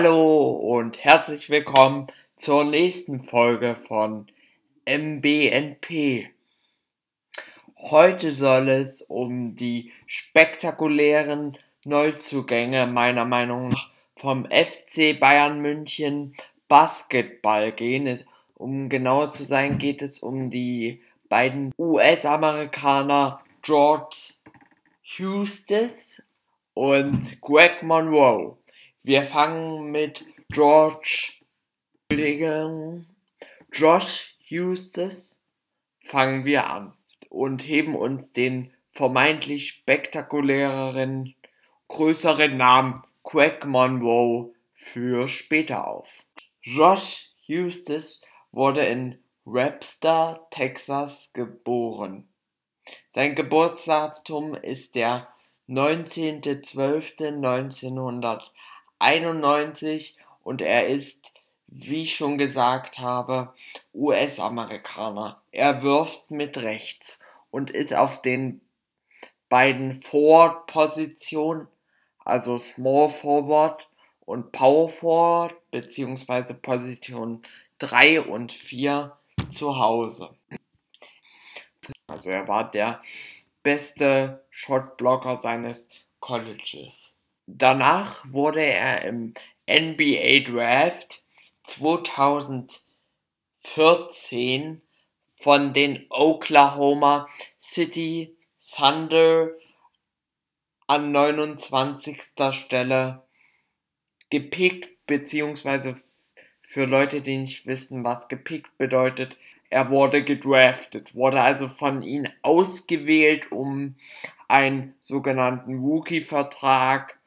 Hallo und herzlich willkommen zur nächsten Folge von MBNP. Heute soll es um die spektakulären Neuzugänge meiner Meinung nach vom FC Bayern München Basketball gehen. Um genauer zu sein, geht es um die beiden US-Amerikaner George Hustis und Greg Monroe. Wir fangen mit George Josh Hustis fangen wir an und heben uns den vermeintlich spektakuläreren, größeren Namen Greg Monroe für später auf. Josh Hustis wurde in Webster, Texas geboren. Sein Geburtsdatum ist der 19.12.1991 und er ist, wie ich schon gesagt habe, US-Amerikaner. Er wirft mit rechts und ist auf den beiden Forward-Positionen, also Small Forward und Power Forward, beziehungsweise Position 3 und 4 zu Hause. Also er war der beste Shotblocker seines Colleges. Danach wurde er im NBA Draft 2014 von den Oklahoma City Thunder an 29. Stelle gepickt, beziehungsweise für Leute, die nicht wissen, was gepickt bedeutet, er wurde gedraftet, wurde also von ihnen ausgewählt, um einen sogenannten Rookie-Vertrag,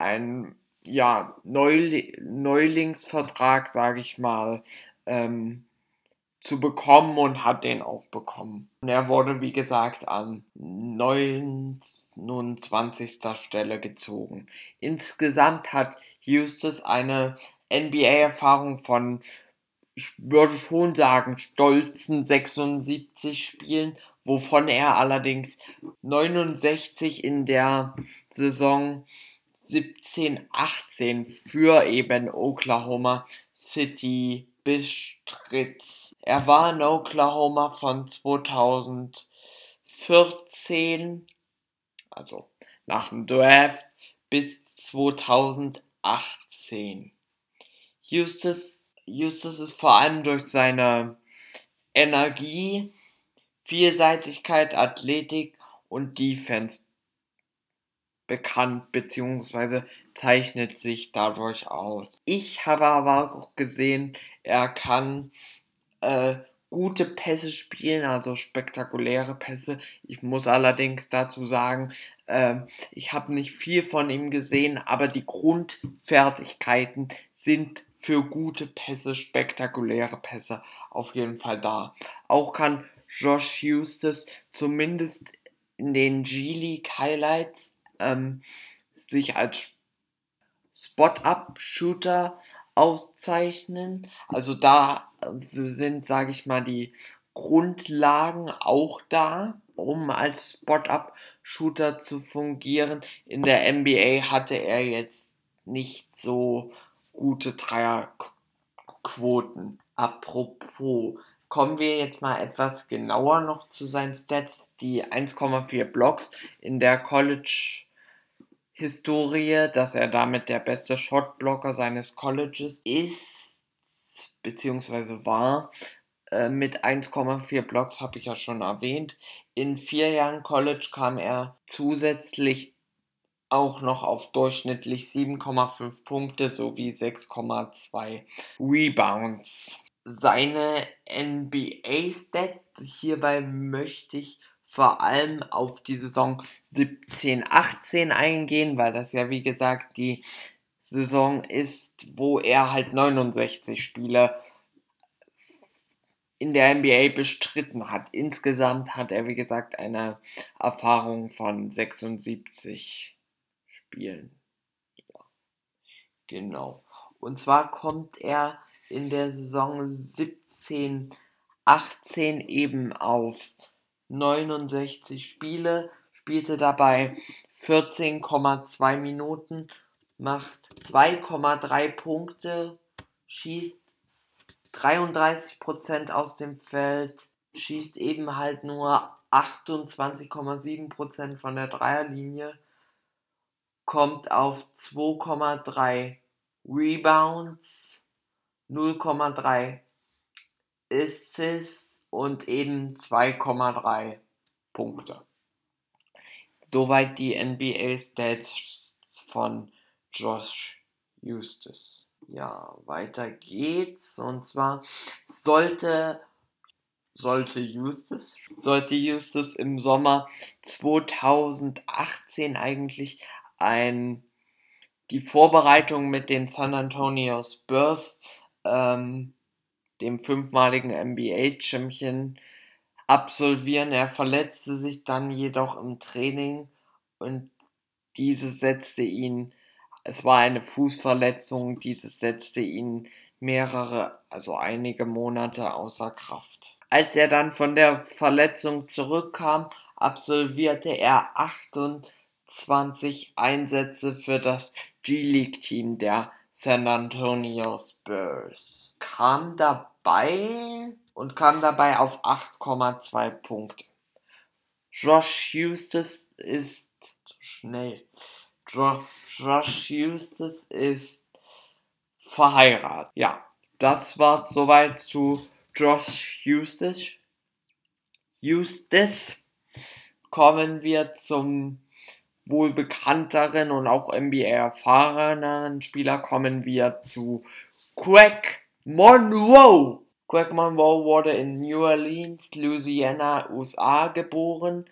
einen ja, Neul Neulingsvertrag, sage ich mal, ähm, zu bekommen und hat den auch bekommen. Und er wurde, wie gesagt, an 29. Stelle gezogen. Insgesamt hat Houston eine NBA-Erfahrung von ich würde schon sagen, stolzen 76 Spielen, wovon er allerdings 69 in der Saison 17-18 für eben Oklahoma City bestritt. Er war in Oklahoma von 2014, also nach dem Draft, bis 2018. Justus Justus ist vor allem durch seine Energie, Vielseitigkeit, Athletik und Defense bekannt bzw. zeichnet sich dadurch aus. Ich habe aber auch gesehen, er kann äh, gute Pässe spielen, also spektakuläre Pässe. Ich muss allerdings dazu sagen, äh, ich habe nicht viel von ihm gesehen, aber die Grundfertigkeiten sind für gute Pässe, spektakuläre Pässe auf jeden Fall da. Auch kann Josh Hustis zumindest in den G-League Highlights ähm, sich als Spot-Up-Shooter auszeichnen. Also da sind, sage ich mal, die Grundlagen auch da, um als Spot-Up-Shooter zu fungieren. In der NBA hatte er jetzt nicht so gute Dreierquoten. Apropos, kommen wir jetzt mal etwas genauer noch zu seinen Stats. Die 1,4 Blocks in der College Historie, dass er damit der beste Shotblocker seines Colleges ist, beziehungsweise war. Äh, mit 1,4 Blocks habe ich ja schon erwähnt. In vier Jahren College kam er zusätzlich auch noch auf durchschnittlich 7,5 Punkte sowie 6,2 Rebounds. Seine NBA-Stats, hierbei möchte ich vor allem auf die Saison 17-18 eingehen, weil das ja wie gesagt die Saison ist, wo er halt 69 Spiele in der NBA bestritten hat. Insgesamt hat er wie gesagt eine Erfahrung von 76 spielen. Ja, genau. Und zwar kommt er in der Saison 17, 18 eben auf 69 Spiele, spielte dabei 14,2 Minuten, macht 2,3 Punkte, schießt 33% aus dem Feld, schießt eben halt nur 28,7% von der Dreierlinie, kommt auf 2,3 Rebounds, 0,3 Assists und eben 2,3 Punkte. Soweit die NBA Stats von Josh Eustace. Ja, weiter geht's. Und zwar sollte sollte Eustace, sollte Eustace im Sommer 2018 eigentlich ein, die Vorbereitung mit den San Antonio Spurs, ähm, dem fünfmaligen NBA-Champion, absolvieren. Er verletzte sich dann jedoch im Training und dieses setzte ihn, es war eine Fußverletzung, dieses setzte ihn mehrere, also einige Monate außer Kraft. Als er dann von der Verletzung zurückkam, absolvierte er 28 Einsätze für das G-League-Team der San Antonio Spurs. Kam dabei und kam dabei auf 8,2 Punkte. Josh Eustace ist schnell. Josh Eustace ist verheiratet. Ja, das war soweit zu Josh Eustace. Eustace kommen wir zum wohl bekannteren und auch NBA erfahreneren Spieler kommen wir zu Craig Monroe. Craig Monroe wurde in New Orleans, Louisiana, USA geboren.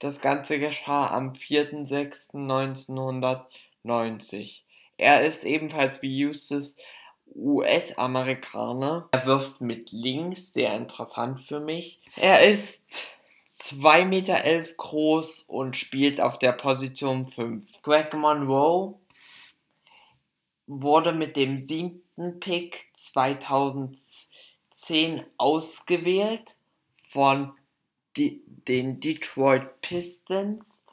Das Ganze geschah am 4.6.1990. Er ist ebenfalls wie Eustace US-Amerikaner. Er wirft mit links, sehr interessant für mich. Er ist 2,11 Meter groß und spielt auf der Position 5. Greg Monroe wurde mit dem siebten Pick 2010 ausgewählt von den Detroit Pistons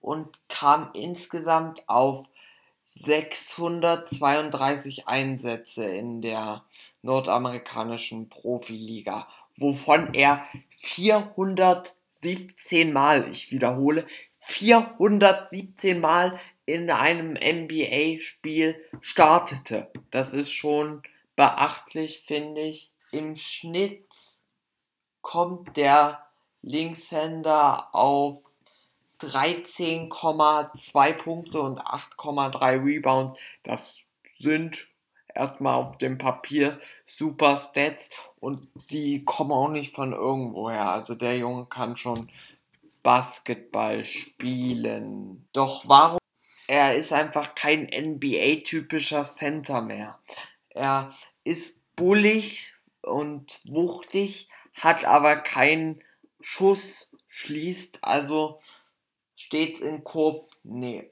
und kam insgesamt auf 632 Einsätze in der nordamerikanischen Profiliga, wovon er 417 Mal, ich wiederhole, 417 Mal in einem NBA-Spiel startete. Das ist schon beachtlich, finde ich. Im Schnitt kommt der Linkshänder auf 13,2 Punkte und 8,3 Rebounds. Das sind erstmal auf dem Papier super Stats und die kommen auch nicht von irgendwoher. Also der Junge kann schon Basketball spielen. Doch warum? Er ist einfach kein NBA-typischer Center mehr. Er ist bullig und wuchtig, hat aber keinen Schuss, schließt also stets in Korb nee,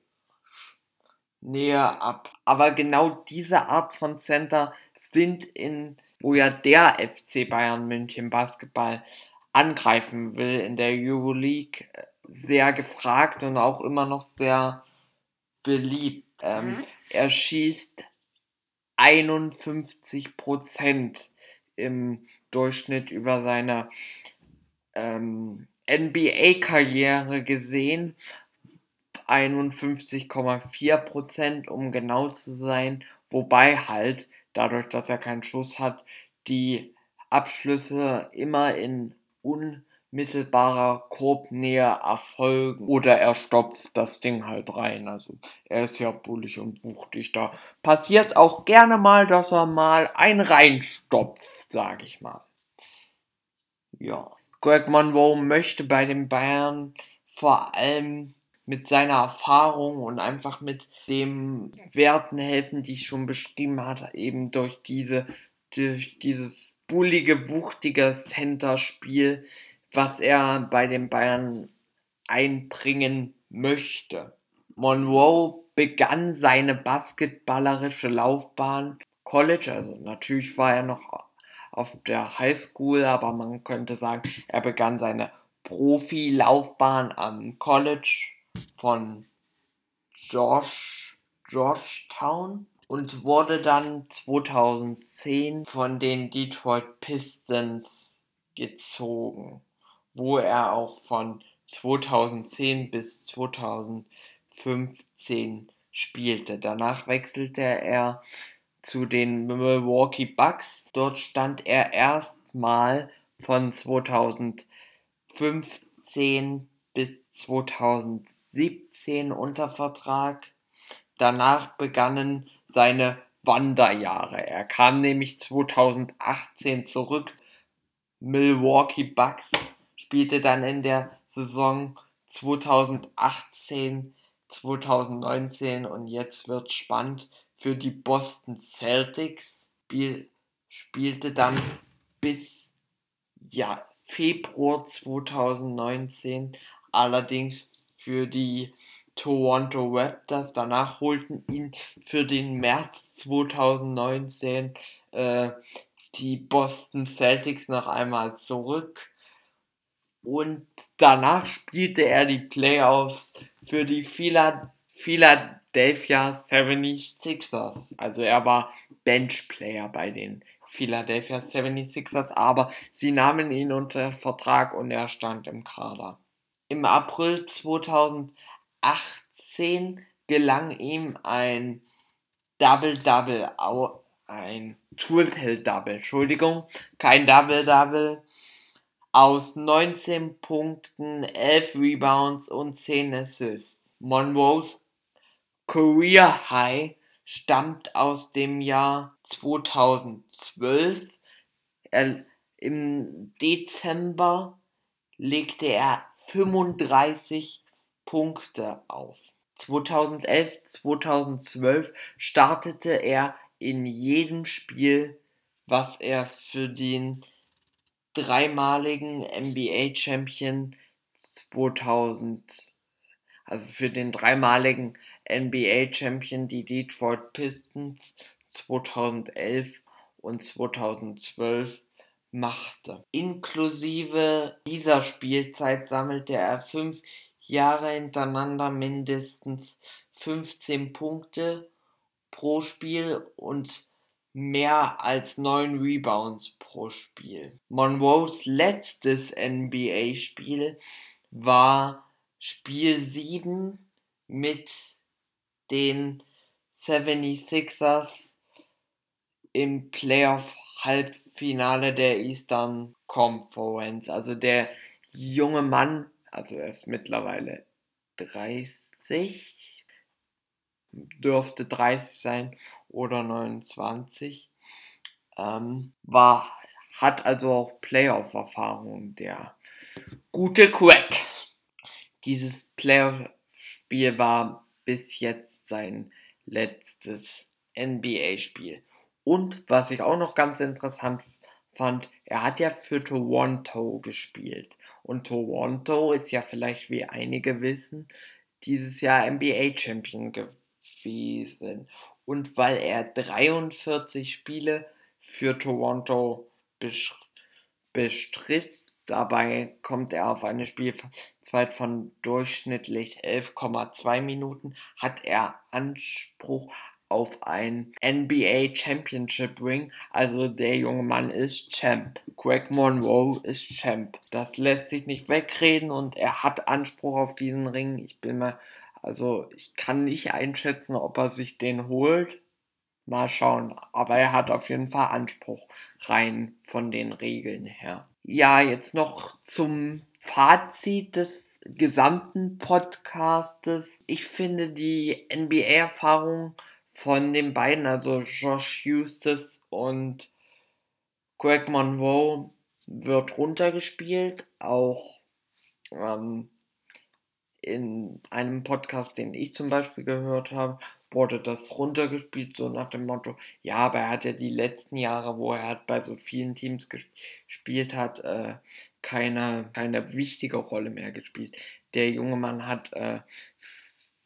näher ab. Aber genau diese Art von Center sind in, wo ja der FC Bayern München Basketball angreifen will, in der Euroleague äh, sehr gefragt und auch immer noch sehr beliebt. Ähm, mhm. Er schießt 51 Prozent im Durchschnitt über seine ähm, NBA-Karriere gesehen. 51,4%, um genau zu sein. Wobei halt, dadurch, dass er keinen Schuss hat, die Abschlüsse immer in unmittelbarer Korbnähe erfolgen. Oder er stopft das Ding halt rein. Also er ist ja bullig und wuchtig. Da passiert auch gerne mal, dass er mal ein reinstopft, sag ich mal. Ja. Greg Monroe möchte bei den Bayern vor allem mit seiner Erfahrung und einfach mit den Werten helfen, die ich schon beschrieben hatte, eben durch diese durch dieses bullige, wuchtige Center-Spiel, was er bei den Bayern einbringen möchte. Monroe begann seine basketballerische Laufbahn College, also natürlich war er noch auf der Highschool, aber man könnte sagen, er begann seine Profilaufbahn am College von Josh Georgetown und wurde dann 2010 von den Detroit Pistons gezogen, wo er auch von 2010 bis 2015 spielte. Danach wechselte er zu den Milwaukee Bucks. Dort stand er erstmal von 2015 bis 2017 unter Vertrag. Danach begannen seine Wanderjahre. Er kam nämlich 2018 zurück. Milwaukee Bucks spielte dann in der Saison 2018, 2019 und jetzt wird spannend für die Boston Celtics. Spiel, spielte dann bis ja, Februar 2019 allerdings für die Toronto Raptors. Danach holten ihn für den März 2019 äh, die Boston Celtics noch einmal zurück. Und danach spielte er die Playoffs für die Philadelphia 76ers. Also er war Benchplayer bei den Philadelphia 76ers, aber sie nahmen ihn unter Vertrag und er stand im Kader. Im April 2018 gelang ihm ein Double-Double, ein Triple-Double, Entschuldigung, kein Double-Double, aus 19 Punkten, 11 Rebounds und 10 Assists. Monroes Career High stammt aus dem Jahr 2012. Er, Im Dezember legte er 35 Punkte auf. 2011, 2012 startete er in jedem Spiel, was er für den dreimaligen NBA Champion 2000, also für den dreimaligen NBA Champion, die Detroit Pistons 2011 und 2012 machte. Inklusive dieser Spielzeit sammelte er fünf Jahre hintereinander mindestens 15 Punkte pro Spiel und mehr als 9 Rebounds pro Spiel. Monroes letztes NBA-Spiel war Spiel 7 mit den 76ers im Playoff-Halbfinale der Eastern Conference. Also der junge Mann, also er ist mittlerweile 30, dürfte 30 sein oder 29. Ähm, war, hat also auch Playoff-Erfahrung, der gute Crack. Dieses Playoff-Spiel war bis jetzt sein letztes NBA-Spiel. Und was ich auch noch ganz interessant fand, er hat ja für Toronto gespielt. Und Toronto ist ja vielleicht, wie einige wissen, dieses Jahr NBA-Champion gewesen. Und weil er 43 Spiele für Toronto bestritt, dabei kommt er auf eine Spielzeit von durchschnittlich 11,2 Minuten, hat er Anspruch auf ein NBA Championship Ring. Also der junge Mann ist Champ. Greg Monroe ist Champ. Das lässt sich nicht wegreden und er hat Anspruch auf diesen Ring. Ich bin mal also ich kann nicht einschätzen, ob er sich den holt. Mal schauen. Aber er hat auf jeden Fall Anspruch rein von den Regeln her. Ja, jetzt noch zum Fazit des gesamten Podcastes. Ich finde die NBA-Erfahrung von den beiden, also Josh Eustace und Greg Monroe, wird runtergespielt. Auch ähm, in einem Podcast, den ich zum Beispiel gehört habe, wurde das runtergespielt, so nach dem Motto, ja, aber er hat ja die letzten Jahre, wo er halt bei so vielen Teams gespielt hat, äh, keine, keine wichtige Rolle mehr gespielt. Der junge Mann hat äh,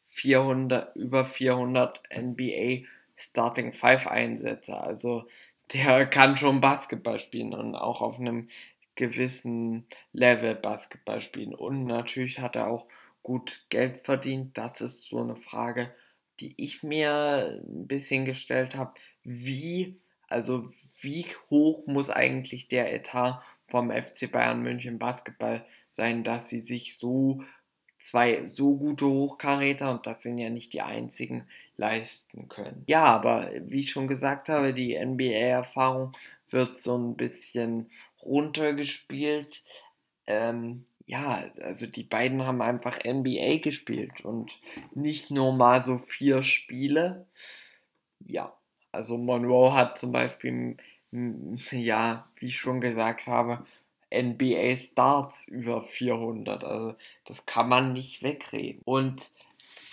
400, über 400 NBA Starting Five Einsätze, also der kann schon Basketball spielen und auch auf einem gewissen Level Basketball spielen. Und natürlich hat er auch gut Geld verdient. Das ist so eine Frage, die ich mir ein bisschen gestellt habe, wie, also wie hoch muss eigentlich der Etat vom FC Bayern München Basketball sein, dass sie sich so zwei so gute Hochkaräter, und das sind ja nicht die einzigen, leisten können. Ja, aber wie ich schon gesagt habe, die NBA-Erfahrung wird so ein bisschen runtergespielt. Ähm, ja, also die beiden haben einfach NBA gespielt und nicht nur mal so vier Spiele. Ja, also Monroe hat zum Beispiel, ja, wie ich schon gesagt habe, NBA Starts über 400. Also das kann man nicht wegreden. Und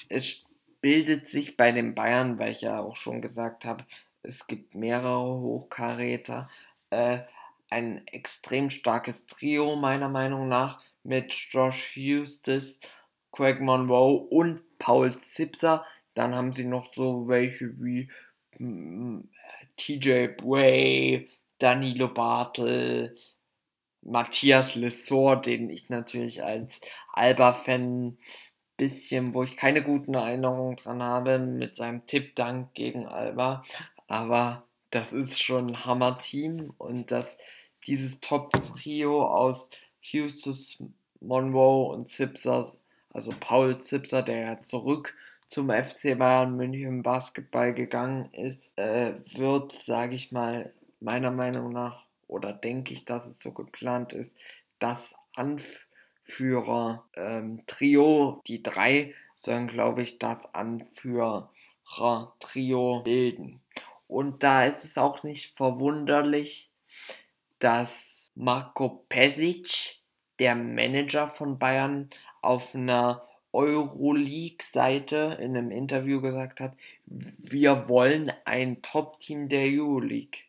es bildet sich bei den Bayern, weil ich ja auch schon gesagt habe, es gibt mehrere Hochkaräter, äh, ein extrem starkes Trio meiner Meinung nach mit Josh Eustace, Craig Monroe und Paul Zipser. Dann haben sie noch so welche wie mm, TJ Bray, Danilo Bartel, Matthias Lessor, den ich natürlich als Alba-Fan bisschen, wo ich keine guten Erinnerungen dran habe, mit seinem Tippdank gegen Alba. Aber das ist schon ein Hammer-Team und dass dieses Top-Trio aus Houston, Monroe und Zipser, also Paul Zipser, der ja zurück zum FC Bayern München Basketball gegangen ist, äh, wird, sage ich mal, meiner Meinung nach oder denke ich, dass es so geplant ist, das Anführer-Trio, ähm, die drei sollen, glaube ich, das Anführer-Trio bilden. Und da ist es auch nicht verwunderlich, dass Marco Pesic, der Manager von Bayern, auf einer Euroleague-Seite in einem Interview gesagt hat, wir wollen ein Top-Team der Euroleague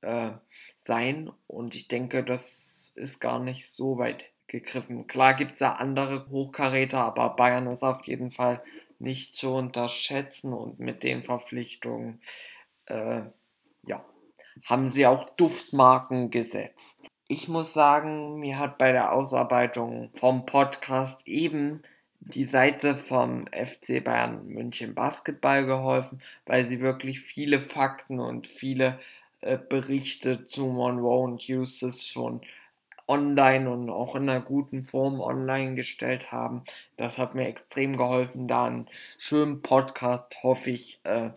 äh, sein. Und ich denke, das ist gar nicht so weit gegriffen. Klar gibt es da andere Hochkaräter, aber Bayern ist auf jeden Fall nicht zu unterschätzen und mit den Verpflichtungen, äh, ja, haben sie auch Duftmarken gesetzt. Ich muss sagen, mir hat bei der Ausarbeitung vom Podcast eben die Seite vom FC Bayern München Basketball geholfen, weil sie wirklich viele Fakten und viele äh, Berichte zu Monroe und Eustace schon online und auch in einer guten Form online gestellt haben. Das hat mir extrem geholfen, da einen schönen Podcast, hoffe ich, äh,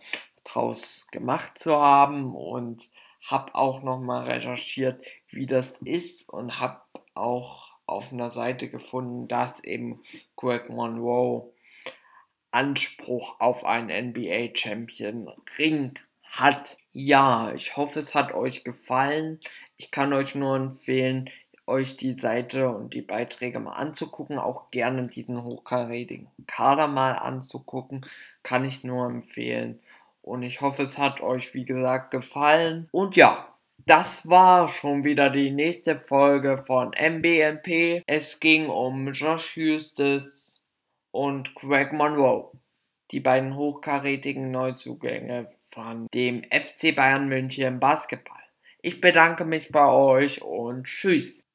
draus gemacht zu haben und habe auch nochmal recherchiert, wie das ist und habe auch auf einer Seite gefunden, dass eben Greg Monroe Anspruch auf einen NBA Champion Ring hat. Ja, ich hoffe, es hat euch gefallen. Ich kann euch nur empfehlen, euch die Seite und die Beiträge mal anzugucken. Auch gerne diesen hochkarätigen Kader mal anzugucken. Kann ich nur empfehlen. Und ich hoffe, es hat euch, wie gesagt, gefallen. Und ja, das war schon wieder die nächste Folge von MBNP. Es ging um Josh Eustace und Greg Monroe. Die beiden hochkarätigen Neuzugänge von dem FC Bayern München Basketball. Ich bedanke mich bei euch und tschüss.